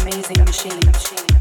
amazing machine.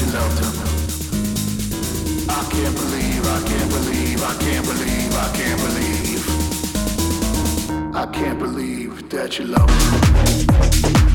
you love to. I can't believe, I can't believe, I can't believe, I can't believe. I can't believe that you loved him.